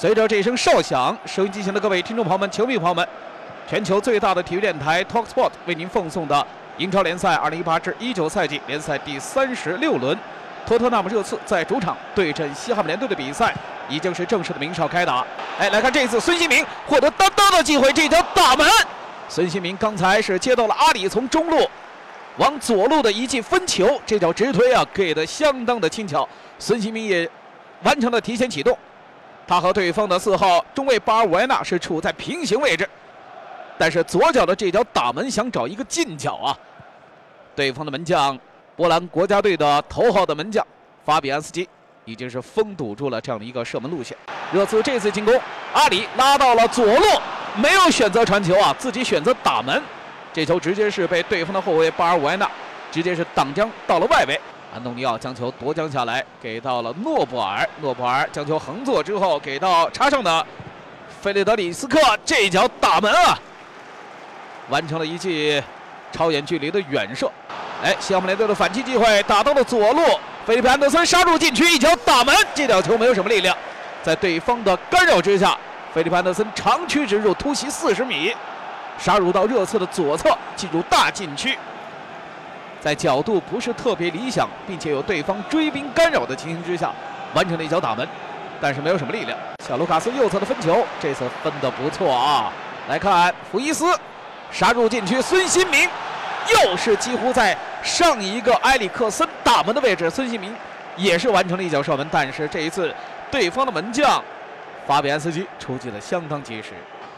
随着这一声哨响，收音机前的各位听众朋友们、球迷朋友们，全球最大的体育电台 Talksport 为您奉送的英超联赛2018至19赛季联赛第三十六轮，托特纳姆热刺在主场对阵西汉姆联队的比赛已经是正式的鸣哨开打。哎，来看这一次孙兴民获得单刀的机会，这脚打门。孙兴民刚才是接到了阿里从中路往左路的一记分球，这脚直推啊，给的相当的轻巧，孙兴民也完成了提前启动。他和对方的四号中卫巴尔维纳是处在平行位置，但是左脚的这脚打门想找一个近角啊！对方的门将波兰国家队的头号的门将法比安斯基已经是封堵住了这样的一个射门路线。热刺这次进攻，阿里拉到了左路，没有选择传球啊，自己选择打门，这球直接是被对方的后卫巴尔维纳直接是挡将到了外围。安东尼奥将球夺将下来，给到了诺布尔。诺布尔将球横坐之后，给到插上的费雷德里斯克，这脚打门啊！完成了一记超远距离的远射。哎，西汉姆联队的反击机会打到了左路，菲利普安德森杀入禁区，一脚打门。这脚球没有什么力量，在对方的干扰之下，菲利普安德森长驱直入，突袭四十米，杀入到热刺的左侧，进入大禁区。在角度不是特别理想，并且有对方追兵干扰的情形之下，完成了一脚打门，但是没有什么力量。小卢卡斯右侧的分球，这次分的不错啊！来看福伊斯杀入禁区，孙兴民又是几乎在上一个埃里克森打门的位置，孙兴民也是完成了一脚射门，但是这一次对方的门将法比安斯基出击的相当及时。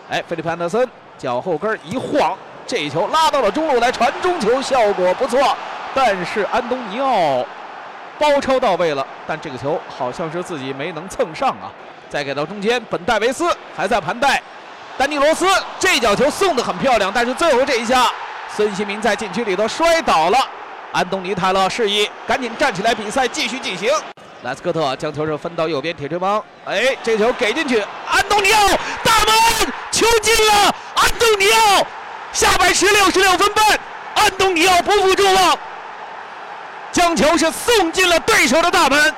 哎，菲利普安德森脚后跟一晃。这一球拉到了中路来传中球，效果不错，但是安东尼奥包抄到位了，但这个球好像是自己没能蹭上啊。再给到中间，本戴维斯还在盘带，丹尼罗斯这脚球送的很漂亮，但是最后这一下，孙兴民在禁区里头摔倒了。安东尼泰勒示意赶紧站起来，比赛继续进行。莱斯科特将球是分到右边，铁锤帮，哎，这球给进去，安东尼奥大门球进了，安东尼奥。下半时六十六分半，安东尼奥不负众望，将球是送进了对手的大门。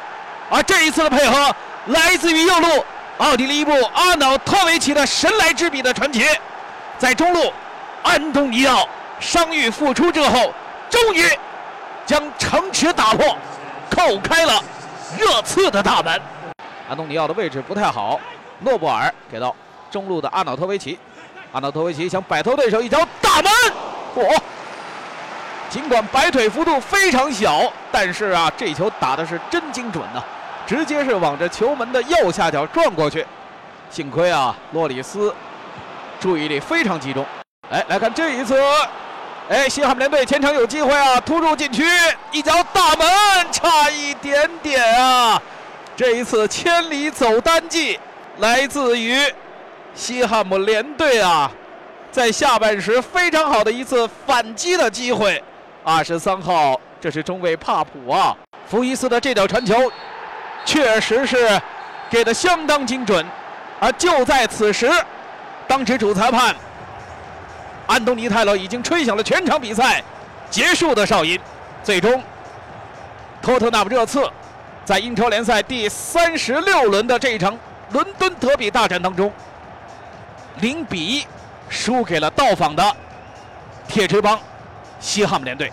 而这一次的配合来自于右路奥地利一布阿瑙托维奇的神来之笔的传球，在中路安东尼奥伤愈复出之后，终于将城池打破，扣开了热刺的大门。安东尼奥的位置不太好，诺布尔给到中路的阿瑙托维奇。阿纳托维奇想摆脱对手，一脚大门，嚯！尽管摆腿幅度非常小，但是啊，这球打的是真精准呐，直接是往着球门的右下角撞过去。幸亏啊，洛里斯注意力非常集中。哎，来看这一次，哎，西汉姆联队前场有机会啊，突入禁区，一脚大门，差一点点啊！这一次千里走单骑，来自于。西汉姆联队啊，在下半时非常好的一次反击的机会。二十三号，这是中卫帕普啊，福伊斯的这脚传球，确实是给的相当精准。而就在此时，当时主裁判安东尼泰勒已经吹响了全场比赛结束的哨音。最终，托特纳姆热刺在英超联赛第三十六轮的这一场伦敦德比大战当中。零比一输给了到访的铁锤帮西汉姆联队。